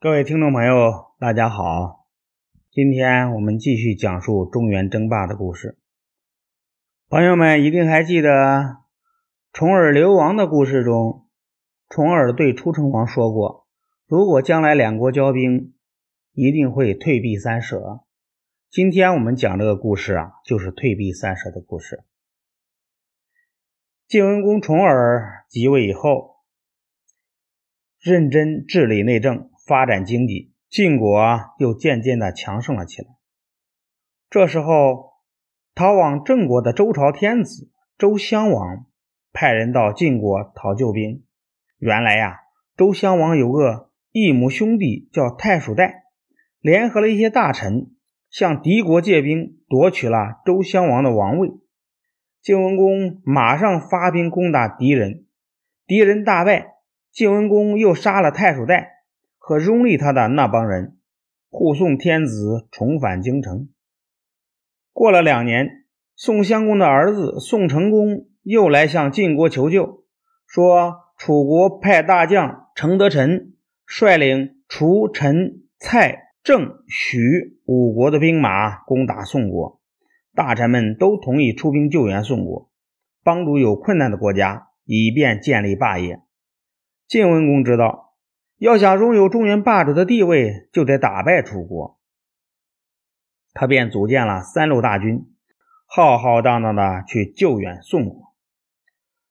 各位听众朋友，大家好！今天我们继续讲述中原争霸的故事。朋友们一定还记得重耳流亡的故事中，重耳对楚成王说过：“如果将来两国交兵，一定会退避三舍。”今天我们讲这个故事啊，就是退避三舍的故事。晋文公重耳即位以后，认真治理内政。发展经济，晋国又渐渐的强盛了起来。这时候，逃往郑国的周朝天子周襄王派人到晋国讨救兵。原来呀，周襄王有个异母兄弟叫太叔代，联合了一些大臣，向敌国借兵，夺取了周襄王的王位。晋文公马上发兵攻打敌人，敌人大败，晋文公又杀了太叔代。和拥立他的那帮人护送天子重返京城。过了两年，宋襄公的儿子宋成公又来向晋国求救，说楚国派大将程德臣率领楚、陈、蔡、郑、许五国的兵马攻打宋国，大臣们都同意出兵救援宋国，帮助有困难的国家，以便建立霸业。晋文公知道。要想拥有中原霸主的地位，就得打败楚国。他便组建了三路大军，浩浩荡荡的去救援宋国。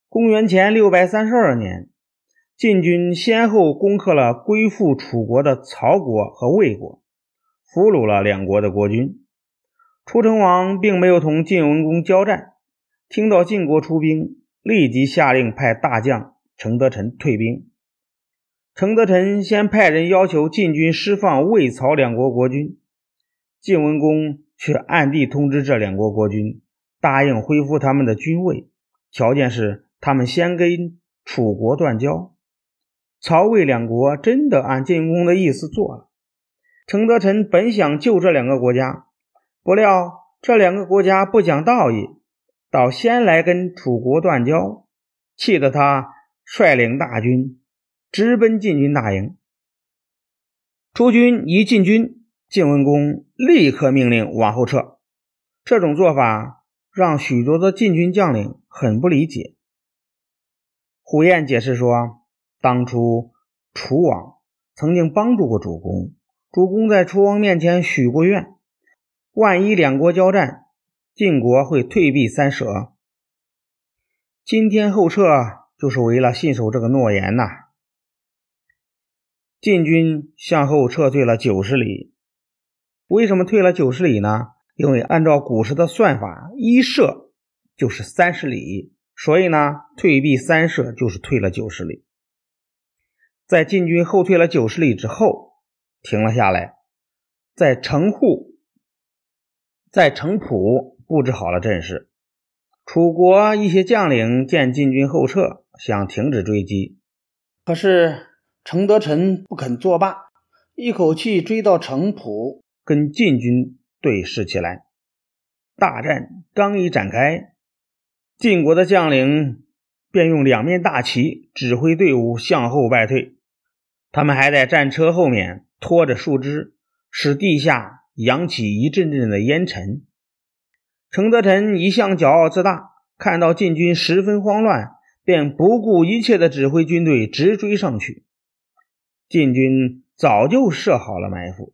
公元前六百三十二年，晋军先后攻克了归附楚国的曹国和魏国，俘虏了两国的国君。楚成王并没有同晋文公交战，听到晋国出兵，立即下令派大将程德臣退兵。程德臣先派人要求晋军释放魏、曹两国国君，晋文公却暗地通知这两国国君，答应恢复他们的军位，条件是他们先跟楚国断交。曹魏两国真的按晋文公的意思做了。程德臣本想救这两个国家，不料这两个国家不讲道义，倒先来跟楚国断交，气得他率领大军。直奔晋军大营，楚军一进军，晋文公立刻命令往后撤。这种做法让许多的晋军将领很不理解。虎彦解释说，当初楚王曾经帮助过主公，主公在楚王面前许过愿，万一两国交战，晋国会退避三舍。今天后撤，就是为了信守这个诺言呐。晋军向后撤退了九十里，为什么退了九十里呢？因为按照古时的算法，一射就是三十里，所以呢，退避三舍就是退了九十里。在晋军后退了九十里之后，停了下来，在城户、在城濮布置好了阵势。楚国一些将领见晋军后撤，想停止追击，可是。程德臣不肯作罢，一口气追到城濮，跟晋军对视起来。大战刚一展开，晋国的将领便用两面大旗指挥队伍向后败退。他们还在战车后面拖着树枝，使地下扬起一阵阵的烟尘。程德臣一向骄傲自大，看到晋军十分慌乱，便不顾一切地指挥军队直追上去。晋军早就设好了埋伏，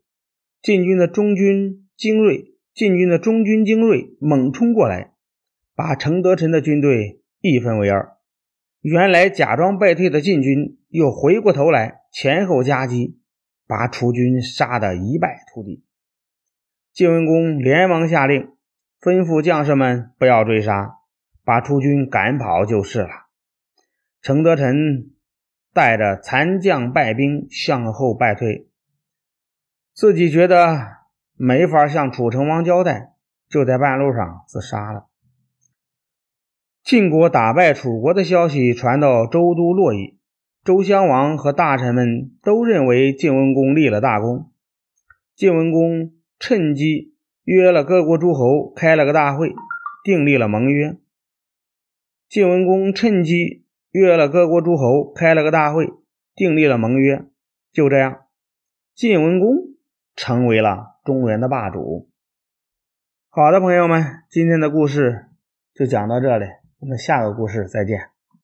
晋军的中军精锐，晋军的中军精锐猛冲过来，把程德臣的军队一分为二。原来假装败退的晋军又回过头来前后夹击，把楚军杀得一败涂地。晋文公连忙下令，吩咐将士们不要追杀，把楚军赶跑就是了。程德臣。带着残将败兵向后败退，自己觉得没法向楚成王交代，就在半路上自杀了。晋国打败楚国的消息传到周都洛邑，周襄王和大臣们都认为晋文公立了大功。晋文公趁机约了各国诸侯开了个大会，订立了盟约。晋文公趁机。约了各国诸侯，开了个大会，订立了盟约。就这样，晋文公成为了中原的霸主。好的，朋友们，今天的故事就讲到这里，我们下个故事再见。